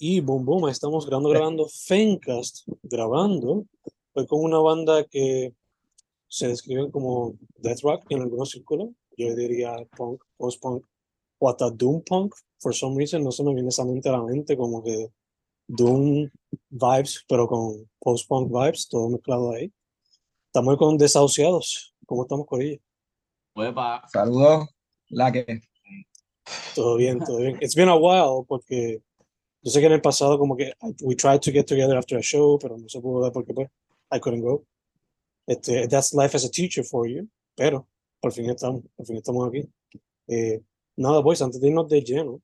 Y boom, boom, estamos grabando, grabando Fencast, grabando. Fue con una banda que se describe como death rock en algunos círculos. Yo diría punk, post-punk o hasta doom punk. For some reason no se me viene esa mente a la mente como que doom vibes, pero con post-punk vibes, todo mezclado ahí. Estamos con Desahuciados. ¿Cómo estamos con ella? Saludos, la que. Todo bien, todo bien. It's been a while porque yo sé que en el pasado como que we tried to get together after a show, pero no se pudo dar porque pues I couldn't go. Este, that's life as a teacher for you, pero por fin estamos, por fin estamos aquí. Eh, nada, boys, antes de irnos de lleno,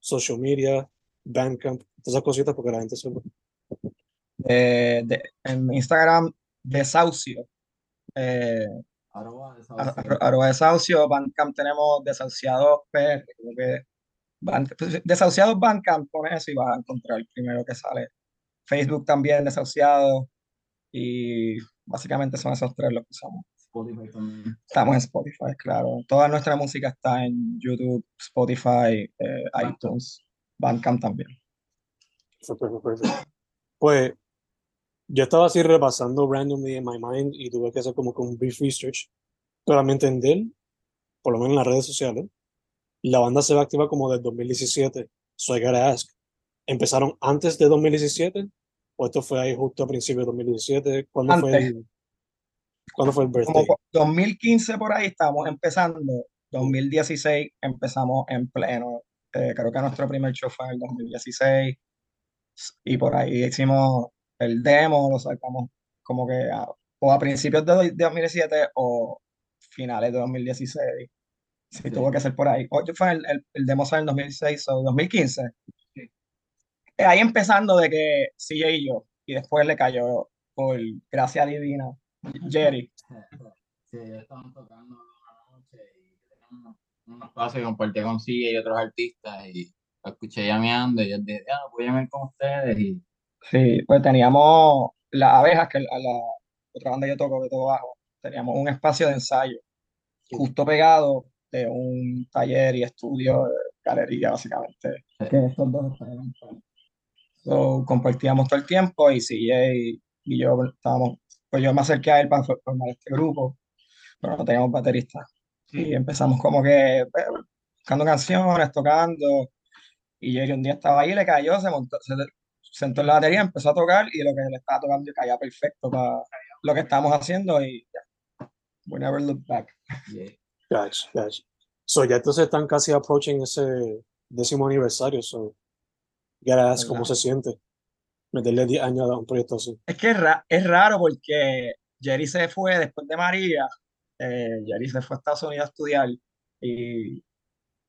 social media, Bandcamp, todas esas cositas porque la gente se eh, de, en Instagram, Desahucio. Eh, Arroba Arroba Desahucio, Bandcamp tenemos Desahuciados PR, creo que pues, Desahuciados Bandcamp, pones eso y vas a encontrar el primero que sale. Facebook también, Desahuciados, y básicamente son esos tres los que usamos. Spotify también. Estamos en Spotify, claro. Toda nuestra música está en YouTube, Spotify, eh, iTunes, Bandcamp también. Pues yo estaba así repasando randomly en my mind y tuve que hacer como un brief research para mi entender, por lo menos en las redes sociales, la banda se va a activar como del 2017. So I gotta ask, ¿empezaron antes de 2017? ¿O esto fue ahí justo a principios de 2017? ¿Cuándo fue el, ¿cuándo fue el birthday? Como 2015 por ahí estábamos empezando. 2016 empezamos en pleno. Eh, creo que nuestro primer show fue en el 2016. Y por ahí hicimos el demo, lo sacamos como que a, o a principios de 2017 o finales de 2016. Sí, tuvo que ser por ahí. Oye, fue el, el, el demo en el 2006 o 2015. Eh, ahí empezando de que CJ y yo, y después le cayó por gracia divina, Jerry. Sí, ellos estaban tocando una noche y teníamos un espacio que compartí con CJ y otros artistas y lo escuché llameando y yo dije, ah, voy a llamar con ustedes y... Sí, pues teníamos las abejas, que a la otra banda que yo toco de todo bajo, teníamos un espacio de ensayo justo pegado de un taller y estudio de galería, básicamente. Que estos dos so, compartíamos todo el tiempo y CJ y yo estábamos, pues yo me acerqué a él para formar este grupo, pero no teníamos baterista. Y empezamos como que pues, buscando canciones, tocando. Y Jerry un día estaba ahí, le cayó, se montó, se sentó en la batería, empezó a tocar y lo que le estaba tocando caía perfecto para lo que estábamos haciendo y ya. We never look back. Guys, guys. So ya entonces están casi approaching ese décimo aniversario. So, ya cómo se siente meterle 10 años a un proyecto así. Es que es, es raro porque Jerry se fue después de María. Eh, Jerry se fue a Estados Unidos a estudiar y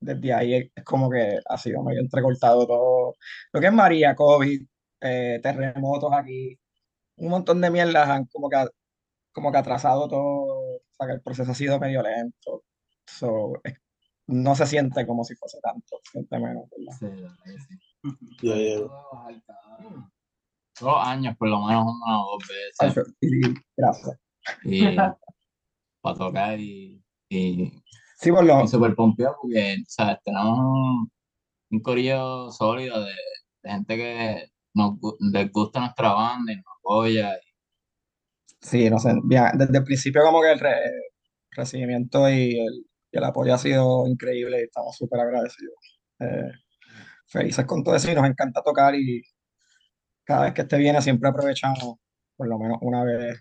desde ahí es como que ha sido medio entrecortado todo. Lo que es María, COVID, eh, terremotos aquí, un montón de mierdas han como que, como que atrasado todo. O sea, que el proceso ha sido medio lento. So, no se siente como si fuese tanto, se siente menos. ¿verdad? Sí, sí. Yeah, yeah. Dos años, por lo menos una o dos veces. Gracias. Y para tocar y, y, sí, por lo... y super pompeado porque ¿sabes? tenemos un, un corillo sólido de, de gente que nos, les gusta nuestra banda y nos apoya. Y... Sí, no sé, bien, desde el principio como que el re, recibimiento y el, y el apoyo ha sido increíble y estamos súper agradecidos. Eh, felices con todo eso y nos encanta tocar y cada vez que esté viene siempre aprovechamos por lo menos una vez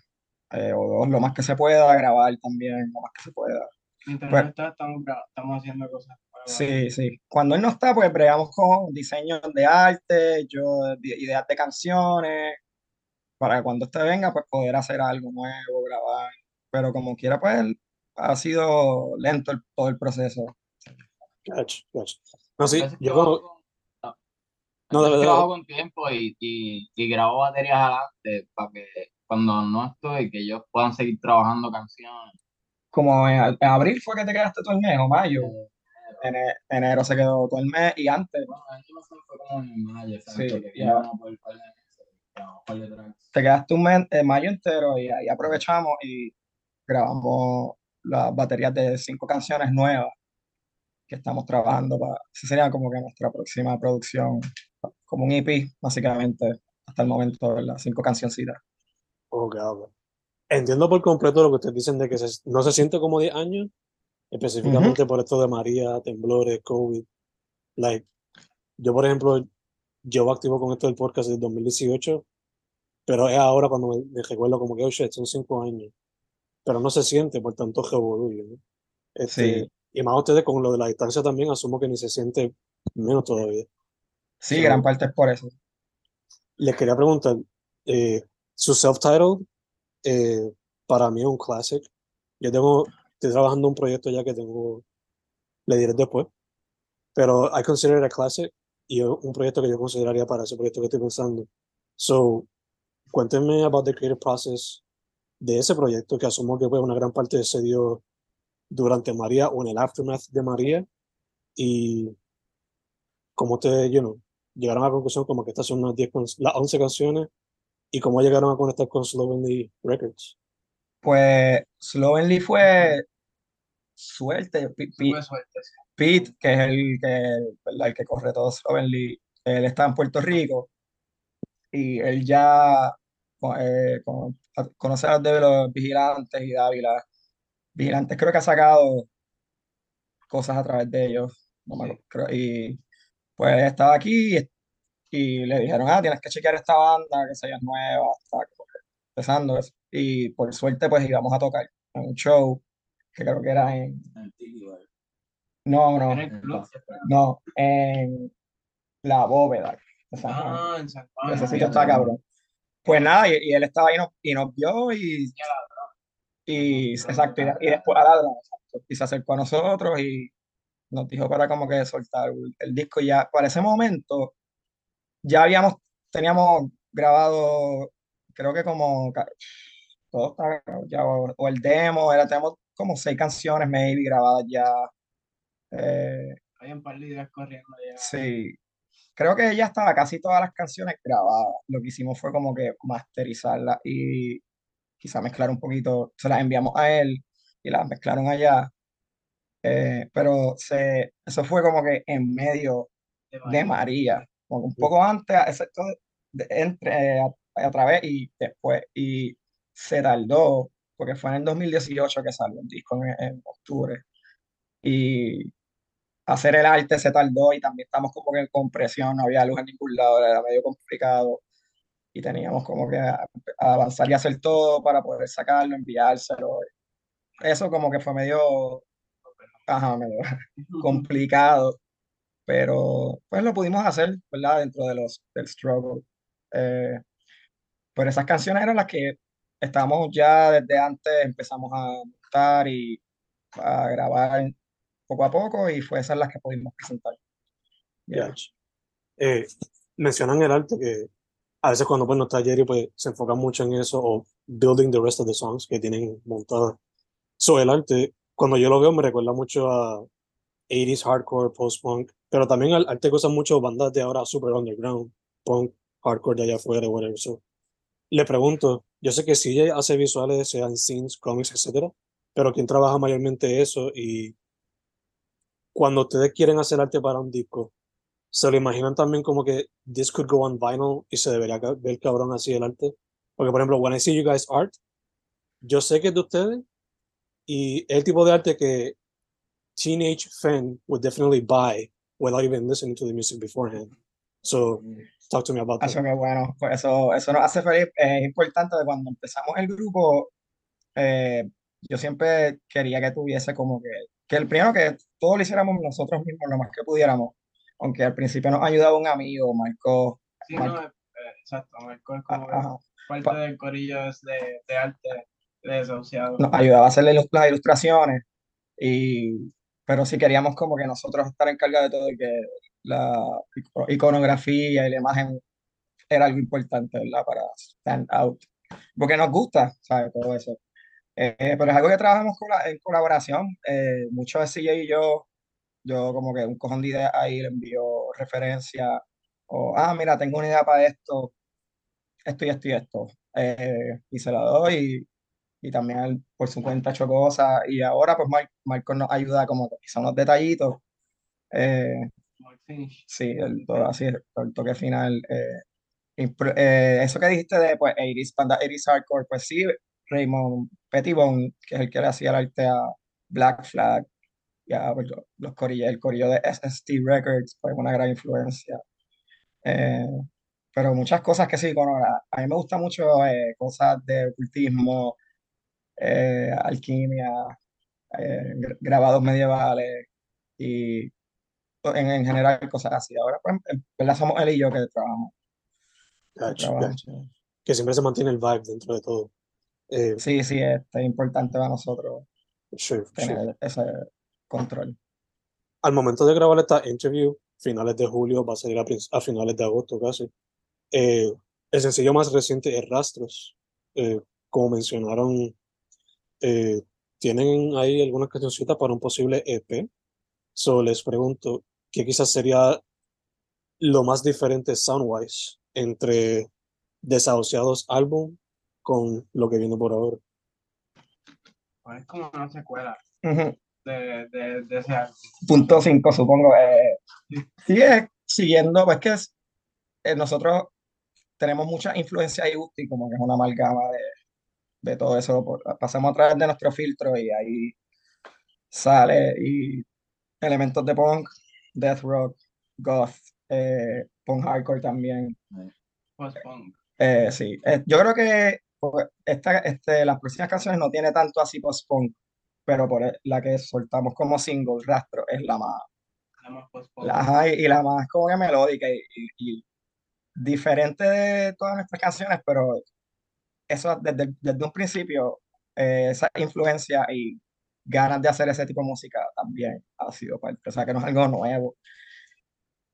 eh, o dos, lo más que se pueda, grabar también, lo más que se pueda. Mientras pues, está, estamos, estamos haciendo cosas. Sí, sí. Cuando él no está, pues bregamos con diseños de arte, yo ideas de canciones, para que cuando usted venga, pues poder hacer algo nuevo, grabar. Pero como quiera, pues ha sido lento el, todo el proceso. Gotcha, gotcha. No, sí, yo como... No, de verdad. Trabajo con tiempo y, y, y grabo baterías adelante para que cuando no estoy, que ellos puedan seguir trabajando canciones. Como en, en abril fue que te quedaste todo el mes, o mayo. En enero se quedó todo el mes y antes. Bueno, el año pasado fue como en mayo, Sí, ya. Te quedaste un mes, eh, mayo entero y ahí aprovechamos y grabamos las baterías de cinco canciones nuevas que estamos trabajando para, esa sería como que nuestra próxima producción como un EP, básicamente, hasta el momento, ¿verdad? Cinco cancioncitas. Ok, ok. Entiendo por completo lo que ustedes dicen de que se- no se siente como 10 años, específicamente por esto de María, temblores, COVID. Like, yo, por ejemplo, llevo activo con esto del podcast desde 2018, pero es ahora cuando me, me recuerdo como que, oh shit, son 5 años. Pero no se siente por tanto revolú, ¿no? Este, Sí. Y más ustedes con lo de la distancia también, asumo que ni se siente menos todavía. Sí, So, gran parte es por eso. les quería preguntar, eh, su self-titled eh, para mí es un classic. Yo tengo, estoy trabajando un proyecto ya que tengo, le diré después, pero I consider it a classic y un proyecto que yo consideraría para ese proyecto que estoy pensando. So, cuéntenme about the creative process de ese proyecto que asumo que fue una gran parte se dio durante María o en el aftermath de María y cómo ustedes, you know, llegaron a la conclusión como que estas son unas 10, can- las 11 canciones y cómo llegaron a conectar con Slovenly Records. Pues Slovenly fue suerte. Sí. Pete, que es el que, el que corre todo Slovenly, él está en Puerto Rico y él ya eh, con- a- conoce a los de los vigilantes y Dávila. Vigilantes creo que ha sacado cosas a través de ellos. no me creo, y pues estaba aquí y, y le dijeron, ah, tienes que chequear esta banda, que sea nueva, está empezando. eso. Y por suerte pues íbamos a tocar en un show que creo que era en... No, no, club. no, en La Bóveda. Ah, en San Juan. Ese Ah, sitio está cabrón. Pues nada, y, y él estaba ahí y nos, y nos vio y, y exacto, y, y después a exacto, y se acercó a nosotros y nos dijo para como que soltar el, disco y ya para ese momento ya habíamos, teníamos grabado, creo que como, todo está ya, o, o el demo, era, tenemos como seis canciones maybe grabadas ya. eh, Hay un par de ideas corriendo ya. Sí, creo que ya estaba casi todas las canciones grabadas. Lo que hicimos fue como que masterizarlas y quizá mezclar un poquito. Se las enviamos a él y las mezclaron allá. Eh, pero se, eso fue como que en medio de de María. María, como un poco antes, excepto de- entre, a, a través y después. Y se tardó, porque fue en el 2018 que salió el disco en, en octubre. Y hacer el arte se tardó y también estamos como que con presión, no había luz en ningún lado, era medio complicado y teníamos como que a- a avanzar y hacer todo para poder sacarlo, enviárselo. Eso como que fue medio, ajá, medio complicado, pero pues lo pudimos hacer, ¿verdad? Dentro de los, del struggle. Eh, pero esas canciones eran las que estábamos ya desde antes, empezamos a montar y a grabar poco a poco y fue esas las que pudimos presentar. Yeah. Eh, mencionan el arte que a veces cuando no está Jerry pues se enfocan mucho en eso o building the rest of the songs que tienen montadas. So el arte, cuando yo lo veo me recuerda mucho a 80s hardcore, post-punk, pero también al arte que usan mucho bandas de ahora super underground, punk, hardcore de allá afuera, whatever. So, le pregunto, yo sé que CJ hace visuales, sean scenes, cómics, etcétera, pero ¿quién trabaja mayormente eso? Y cuando ustedes quieren hacer arte para un disco, ¿se lo imaginan también como que this could go on vinyl y se debería ver cabrón así el arte? Porque, por ejemplo, when I see you guys art, yo sé que es de ustedes y el tipo de arte que teenage fan would definitely buy without even listening to the music beforehand. So, talk to me about Eso that. que bueno, pues eso, eso nos hace feliz. Es importante de cuando empezamos el grupo, eh, yo siempre quería que tuviese como que, que el primero que todo lo hiciéramos nosotros mismos lo más que pudiéramos. Aunque al principio nos ayudaba un amigo, Marco, Sí, Marco- no, eh, exacto. Marco es como ajá, parte pa- del corillo de, de arte de desahuciado. nos ayudaba a hacer las ilus- las ilustraciones. Y, pero sí queríamos como que nosotros estar encargados de todo y que la ico- iconografía y la imagen era algo importante, ¿verdad? Para stand out. Porque nos gusta, ¿sabes? Todo eso. Eh, pero es algo que trabajamos en colaboración. Eh, mucho de CJ y yo, yo como que un cojón de ideas ahí le envío referencia. O, ah, mira, tengo una idea para esto, esto y esto y esto. Eh, y se la doy. Y, y también él por su cuenta hecho cosas. Y ahora pues Mar- Marco nos ayuda como son los detallitos. Eh. Sí, el, todo así, el toque final. eh, eh, eso que dijiste de pues, 80s, banda 80s hardcore, pues sí, Raymond Pettibone, que es el que le hacía el arte a Black Flag, y a los, los corillos, el corillo de SST Records, pues una gran influencia. Eh, pero muchas cosas que sí, bueno, a, mí me gusta mucho eh, cosas de ocultismo, eh, alquimia, gra- grabados medievales y en, en general cosas así. Ahora, pues, en verdad somos él y yo que trabajamos. que Gotcha, trabajamos. gotcha. Que siempre se mantiene el vibe dentro de todo. Eh, Sí, sí, este, es importante para nosotros sure. tener ese control. Al momento de grabar esta interview, finales de julio, va a salir a, a finales de agosto casi. Eh, el sencillo más reciente es Rastros. Eh, como mencionaron, eh, tienen ahí algunas cancioncitas para un posible EP. So les pregunto, ¿qué quizás sería lo más diferente soundwise entre Desahuciados álbum con lo que viene por ahora? Pues es como una secuela Ujú. de, de, de ese álbum. Punto 5, supongo. eh, sigue siguiendo, pues que es, eh, nosotros tenemos mucha influencia y como que es una amalgama de, de todo eso. por- pasamos a través de nuestro filtro y ahí sale y elementos de punk, death rock, goth, eh, punk hardcore también. Post-punk. Eh, sí, Eh, yo creo que pues, esta, este, las próximas canciones no tiene tanto así post-punk, pero por e- la que soltamos como single, Rastro, es la más, La más la, y, la más como que melódica y, y- y diferente de todas nuestras canciones, pero eso desde, desde un principio, eh, esa influencia y ganas de hacer ese tipo de música también ha sido parte, o sea que no es algo nuevo.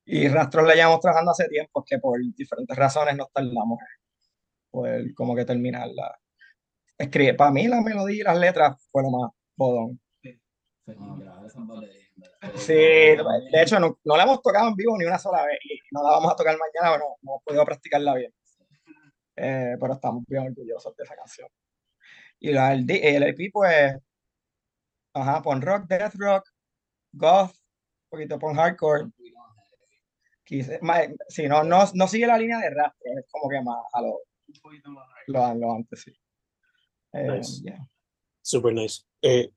Y Rastro la llevamos trabajando hace tiempo, que por diferentes razones nos tardamos poder como que terminarla. Escribe, para mí la melodía y las letras fue lo más bodón. Sí, de hecho no, no la hemos tocado en vivo ni una sola vez y no la vamos a tocar mañana, pero no, hemos podido practicarla bien. Eh, pero estamos bien orgullosos de esa canción. Y la, el, el EP, pues, ajá, pon rock, death rock, goth, un poquito pon hardcore. Ma- sí, no, no, no sigue la línea de rap, es como que más a lo, Un poquito más lo, lo antes, sí. Eh, Nice. yeah. Super nice. Eh,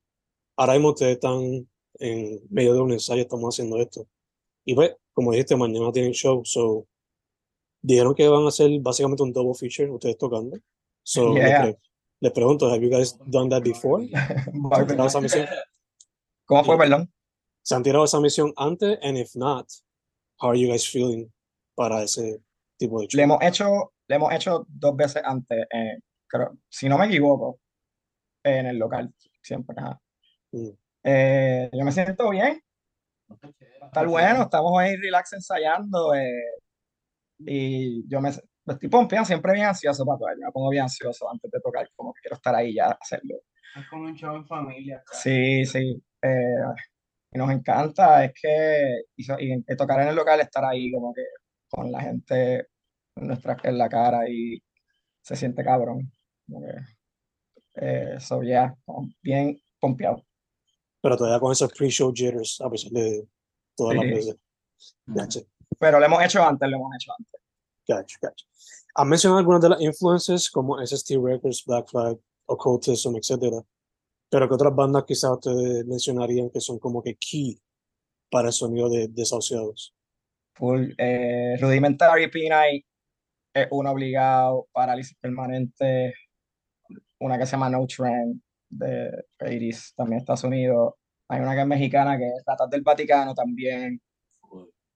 ahora mismo ustedes están en medio de un ensayo, estamos haciendo esto. Y pues, como dijiste, mañana tienen show, so dijeron que van a hacer básicamente un double feature, ustedes tocando. So, les, Yeah. pre- les pregunto, have you guys done that before? ¿Se han tirado esa misión? ¿Cómo fue, perdón? ¿Se han tirado esa misión antes? And if not, how are you guys feeling para ese tipo de show? Le hemos hecho, le hemos hecho dos veces antes, eh, creo, si no me equivoco, en el local, siempre. ajá. Mm. Eh, yo me siento bien, está bueno, estamos ahí relax ensayando eh, y yo me, me estoy pompeando, siempre bien ansioso para tocar, yo me pongo bien ansioso antes de tocar, como que quiero estar ahí ya, hacerlo. Es como un show en familia. Sí, sí, eh, y nos encanta, es que y, y tocar en el local, estar ahí como que con la gente en, nuestra, en la cara y se siente cabrón. Que, eh, so, yeah, bien pompeado. Pero todavía con esos pre-show jitters, a pesar de toda la Sí. previa. Gotcha. Pero lo hemos hecho antes, lo hemos hecho antes. Gotcha, gotcha. Han mencionado algunas de las influencias como SST Records, Black Flag, Occultism, etcétera. Pero ¿qué otras bandas quizás ustedes mencionarían que son como que key para el sonido de Desahuciados? Full, eh, Rudimentary P-Night es un obligado, Parálisis Permanente, una que se llama No Trend de Iris, también Estados Unidos. Hay una que es mexicana que es Ratas del Vaticano también.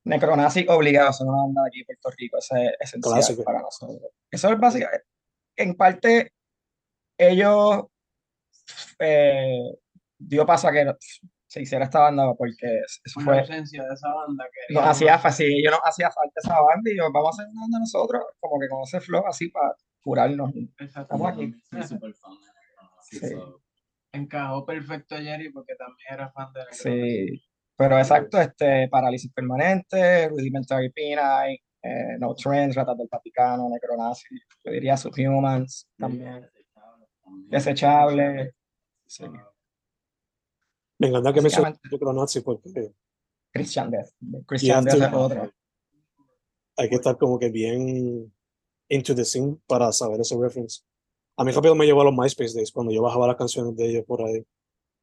Necronazi obligado, son una banda de aquí de Puerto Rico, ese es esencial Clásico. para nosotros. Eso es básicamente, en parte, ellos eh, dio paso a que se hiciera esta banda porque eso fue, ausencia de esa banda que nos hacía fácil, ellos nos hacía falta esa banda y yo, vamos a hacer una banda nosotros, como que con ese flow así para curarnos. Exacto. Estamos aquí. Soy súper fan de Sí. so, Encajó perfecto a Jerry porque también era fan de Sí, pero exacto, este, Parálisis Permanente, Rudimentary P-Night, eh, No Trends, Ratas del Vaticano, Necronazi, yo diría Subhumans también. Desechable. Desechable. Sí. Me encanta que mencionaste Básicamente. Necronazi porque Christian Death. Christian Death es otra. Hay que estar como que bien into the scene para saber ese reference. A mí rápido me llevó a los MySpace Days cuando yo bajaba las canciones de ellos por ahí.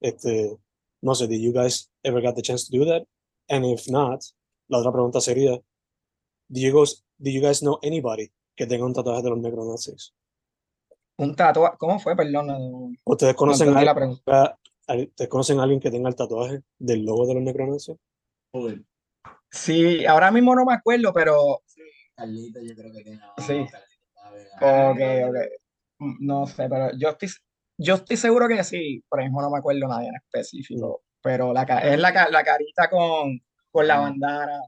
Este, no sé, did you guys ever got the chance to do that? And if not, la otra pregunta sería, do you guys, do you guys know anybody que tenga un tatuaje de los necronazis? Un tatuaje, ¿cómo fue? Perdón, no, ¿Ustedes no conocen, a, la pregunta. ¿Ustedes conocen a alguien que tenga el tatuaje del logo de los necronazis? Full. Sí, ahora mismo no me acuerdo, pero Carlito, yo creo que tiene. Sí. Carlito ok, ok. No sé, pero yo estoy, yo estoy seguro que sí, por mismo no me acuerdo nadie en específico, pero la, es la, la carita con, con la bandana.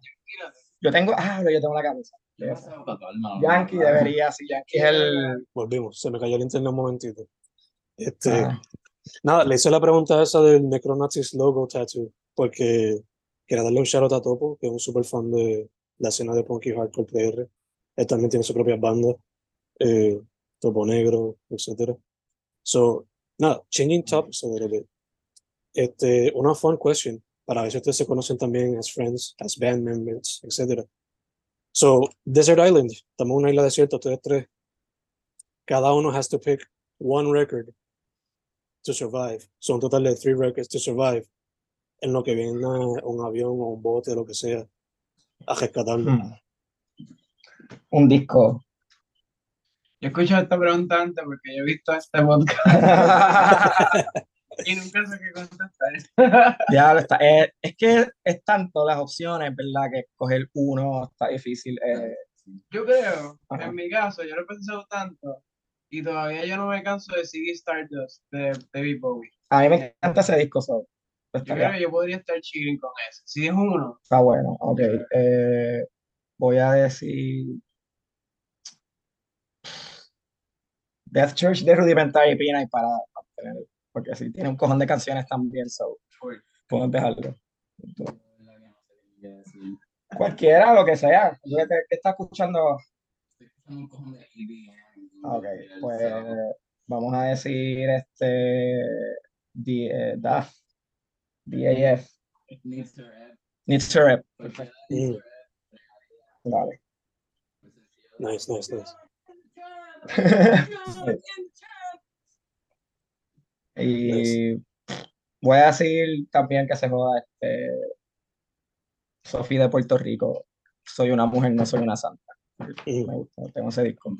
Yo tengo, ah, yo tengo la no, Yankee debería, sí, Yankee es el... Volvimos, se me cayó el internet un momentito. Este, ah, Nada, le hice la pregunta esa del Necronazis logo tattoo, porque quería darle un shout out a Topo, que es un super fan de la escena de punk y hardcore PR. Él también tiene su propia banda, eh, Topo Negro, etc. So, nada, changing topics a little bit. Este, una fun question, para ver si ustedes se conocen también as friends, as band members, etc. So, Desert Island, estamos en una isla desierta, ustedes tres. Cada uno has to pick one record to survive. Son un total de three records to survive. En lo que viene un avión o un bote, lo que sea, a rescatarlo. hmm. Un disco. Yo escucho esta pregunta antes porque yo he visto este podcast y nunca sé qué contestar. Diablo, está, eh, es que es tanto las opciones, ¿verdad? Que escoger uno está difícil. eh, Yo creo, Ajá. en mi caso, yo lo he pensado tanto y todavía yo no me canso de seguir Stardust de David Bowie. a mí me encanta ese disco, so, Yo estaría- creo que yo podría estar chilling con ese. Si es uno, está bueno. Ok, eh, voy a decir Death Church de Rudimentary Pina y para porque sí, tiene un cojón de canciones también, so, podemos dejarlo. Cualquiera, lo que sea. ¿Qué, qué está escuchando? Estoy escuchando un cojón de EDM. Ok, el pues sábado. vamos a decir este D, eh, DAF, DAF, Needs to rap. Needs to Rap. Cualquiera needs to rap. Dale. Pues, sí, Nice, nice, nice. Y voy a decir también que se joda este Sofía de Puerto Rico. Soy una mujer, no soy una santa. Me gusta, tengo ese disco.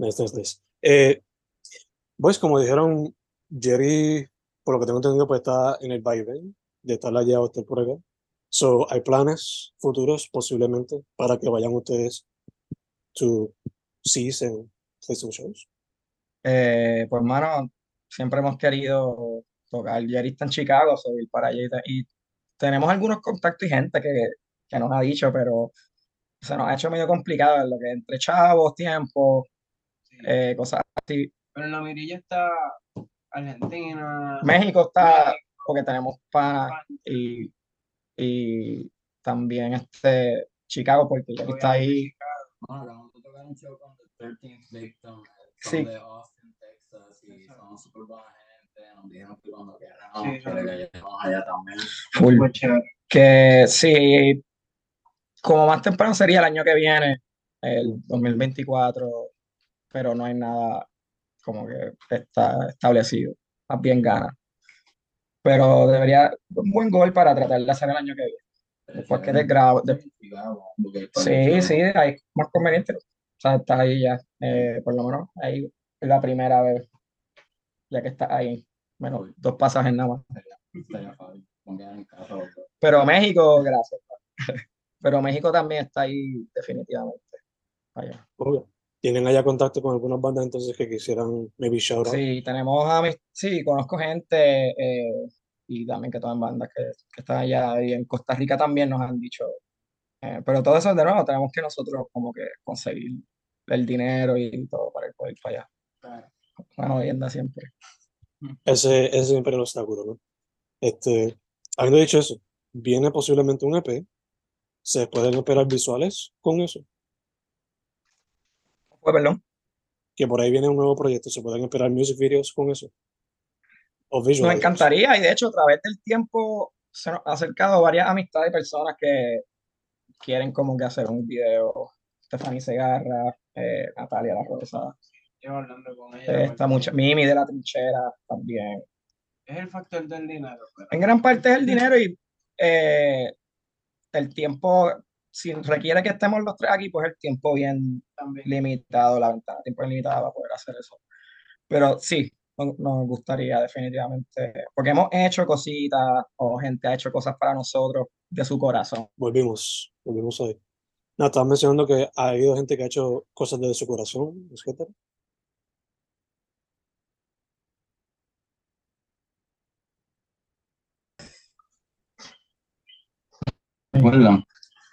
Nice. Eh, pues como dijeron, Jerry, por lo que tengo entendido, pues está en el vaivén de estar allá o estar por acá. So, hay planes futuros posiblemente para que vayan ustedes to sees and listen shows. Eh, pues, mano, siempre hemos querido tocar. Jerry está en Chicago, soy para allá. Y, tenemos algunos contactos y gente que, que nos ha dicho, pero se nos ha hecho medio complicado en lo que entre chavos, tiempo. Eh, cosas así. pero en la mirilla está Argentina, México está, México, porque tenemos panas y, y también este Chicago, porque Jerry está ahí. Bueno, acabamos de tocar un show con The 13th Victim, Sí. son de Austin, Texas, y son súper buena gente, nos dijeron que cuando queramos, Sí, que le cayéramos allá también. Full. Muy chévere. Que sí, como más temprano sería el año que viene, el 2024, pero no hay nada como que está establecido, más bien gana. Pero debería, un buen gol para tratar de hacer el año que viene. Después que te grabo, de- Sí, sí, ahí es más conveniente. O sea, estás ahí ya, eh, por lo menos ahí es la primera vez, ya que estás ahí, menos dos pasajes nada más. Pero México, gracias. Pero México también está ahí definitivamente. Allá. ¿Tienen allá contacto con algunas bandas entonces que quisieran maybe shout out? Sí, tenemos a mis, sí, conozco gente eh, y también que toman bandas que, que están allá y en Costa Rica también nos han dicho. eh, pero todo eso de nuevo tenemos que nosotros como que conseguir el dinero y todo para poder ir para allá. Una jodienda siempre. Ese, ese siempre es el obstáculo, ¿no? Este, habiendo dicho eso, viene posiblemente un EP. ¿Se pueden esperar visuales con eso? Perdón. Que por ahí viene un nuevo proyecto. ¿Se pueden esperar music videos con eso? O Nos encantaría y de hecho a través del tiempo se nos ha acercado varias amistades y personas que quieren como que hacer un video. Stephanie Segarra, eh, Natalia La Rosa, Llevo hablando con ella. eh, está mucha, Mimi de la Trinchera también. Es el factor del dinero, pero En gran parte es el dinero y eh, el tiempo, si requiere que estemos los tres aquí, pues el tiempo bien también. limitado, la ventana tiempo limitada para poder hacer eso. Pero sí, no- nos gustaría definitivamente, porque hemos hecho cositas o gente ha hecho cosas para nosotros de su corazón. Volvimos, volvimos ahí. Nada, estabas mencionando que ha habido gente que ha hecho cosas desde su corazón, etcétera. ¿Recuerdan?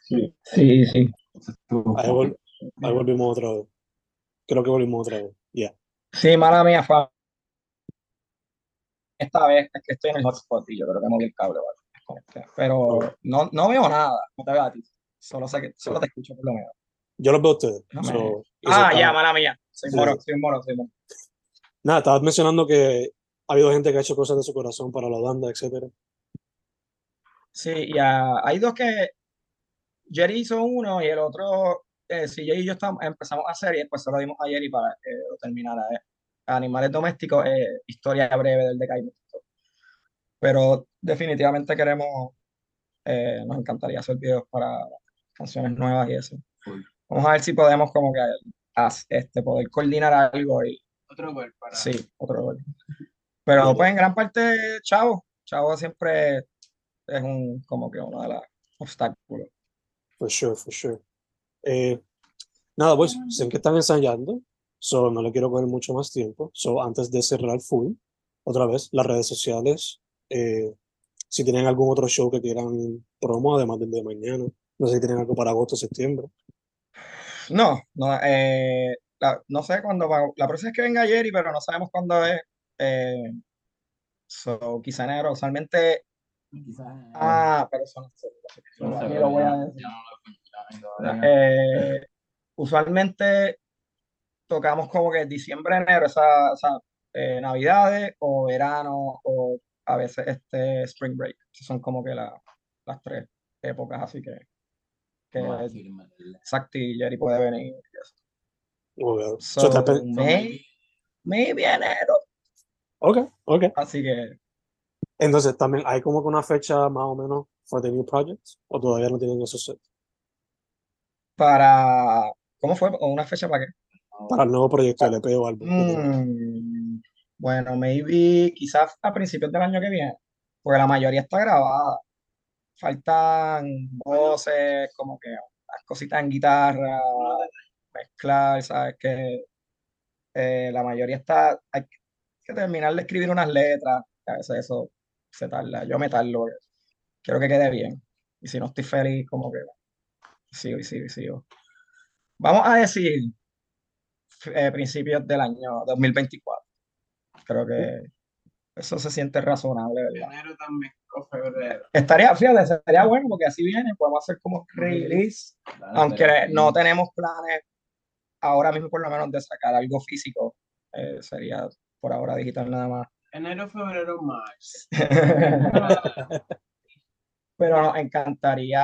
Sí, sí, sí. Ahí, vol- ahí volvimos otra vez. Creo que volvimos otra vez. Ya. Sí, mala mía, fue esta vez es que estoy en el hotspot y yo creo que moví el cable. ¿vale? Pero no, no veo nada, no te veo a ti. Solo sé que solo te escucho por lo menos. Yo los veo a ustedes. So, Ah, ya, mala mía. Soy Sí. moro, soy moro, soy moro. Nada, estabas mencionando que ha habido gente que ha hecho cosas de su corazón para la banda, etcétera. Sí, y hay dos que Jerry hizo uno y el otro, eh, si Jerry y yo estamos, empezamos a hacer y después se lo dimos a Jerry para que lo terminara. eh. Animales domésticos, eh, historia breve del decaimiento. Pero definitivamente queremos, eh, nos encantaría hacer videos para canciones nuevas y eso. Cool. Vamos a ver si podemos como que este, poder coordinar algo y Otro gol para. sí, otro gol. Pero Bueno. pues en gran parte, Chavo, Chavo siempre es un como que uno de los obstáculos. For sure, for sure. Eh, nada, pues, sé que están ensayando, so no le quiero coger mucho más tiempo. So, antes de cerrar full, otra vez, las redes sociales, eh, si tienen algún otro show que quieran promo, además del de mañana, no sé si tienen algo para agosto, septiembre. No, no, eh, la- no sé cuándo va. La próxima es que venga Jerry, pero no sabemos cuándo es. Eh, so, quizá enero. Usualmente. Quizás. Ah, pero eso no sé. no lo voy a decir. no lo. Eh, usualmente tocamos como que diciembre, enero, esa, esa, eh, navidades o verano o a veces este spring break. Son como que la- las tres épocas, así que, que. Exacto, y Jerry puede venir. y eso. Ok, So, so, está pe- may- maybe enero. ok, ok. Así que Entonces, también hay como que una fecha más o menos for the new projects, o todavía no tienen eso set para, ¿cómo fue? ¿O una fecha para qué? para el nuevo proyecto LP o álbum. Mm, bueno, maybe quizás a principios del año que viene, porque la mayoría está grabada. Faltan voces, como que las cositas en guitarra, mezclar, ¿sabes? Que eh, la mayoría está, hay que terminar de escribir unas letras, a veces eso se tarda. Yo me tardo, quiero que quede bien. Y si no estoy feliz, como que sigo y sigo y sigo. Vamos a decir eh, principios del año 2024. Creo que eso se siente razonable, ¿verdad? Enero también, o febrero. Estaría, fíjate, sería bueno porque así viene, podemos hacer como release, aunque no tenemos planes ahora mismo por lo menos de sacar algo físico, eh, sería por ahora digital nada más. Enero, febrero, marzo. Pero nos encantaría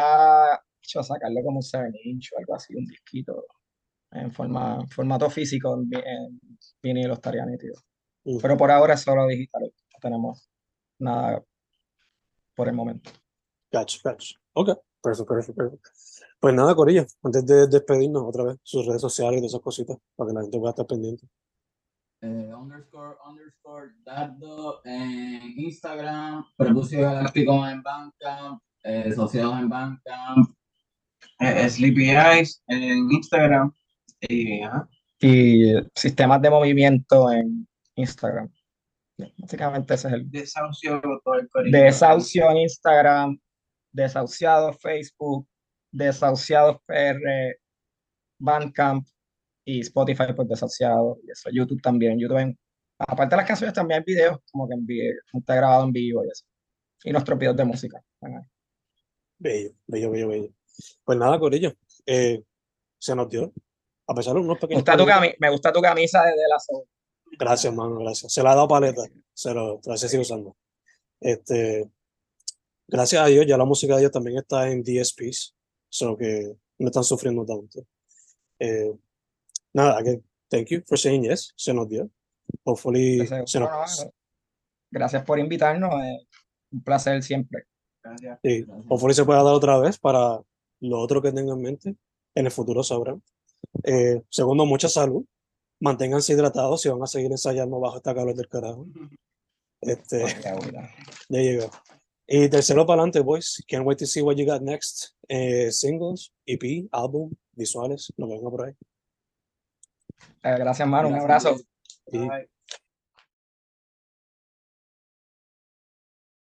hecho, sacarlo como un 7 inch o algo así, un disquito en forma, en formato físico, en, en vinilo estaría nítido. Pero por ahora es solo digital, no tenemos nada por el momento. Gotcha, gotcha. Ok, perfecto, perfecto, perfecto. Pues nada, Corilla, antes de despedirnos otra vez, sus redes sociales y todas esas cositas, para que la gente pueda estar pendiente. Eh, underscore underscore Dardo en Instagram, Prepucio Galáctico en Bandcamp, eh, Asociados en Bandcamp, Eh, Sleepy Eyes en Instagram. Y, ajá. Y sistemas de movimiento en Instagram. Básicamente ese es el Desahucio todo el desahucio en Instagram, desahuciado Facebook, desahuciados PR, Bandcamp y Spotify pues desahuciado y eso, YouTube también, YouTube en- aparte de las canciones también hay videos como que en está grabado en vivo y eso. Y nuestros videos de música. Bello, bello, bello, bello. Pues nada, Corilla, eh, se nos dio. A pesar de unos Me pequeños gusta tu me gusta tu camisa de, de la Soul. Gracias, mano, gracias. Se la ha dado paleta, se lo, se sigue usando. Este, gracias a Dios ya la música de ellos también está en DSPs, solo que no están sufriendo tanto. Eh, nada, again, thank you for saying yes, se nos dio. Hopefully, Entonces, se nos, bueno, no, gracias por invitarnos. eh, un placer siempre. Gracias. sí, Gracias. hopefully se pueda dar otra vez para lo otro que tengan en mente. En el futuro sabrán. Eh, segundo, mucha salud. Manténganse hidratados si van a seguir ensayando bajo esta calor del carajo. Este, you go. Y tercero para adelante, boys. Can't wait to see what you got next. Eh, singles, EP, álbum, visuales, lo que venga por ahí. Eh, gracias, Manu. Un Gracias. abrazo.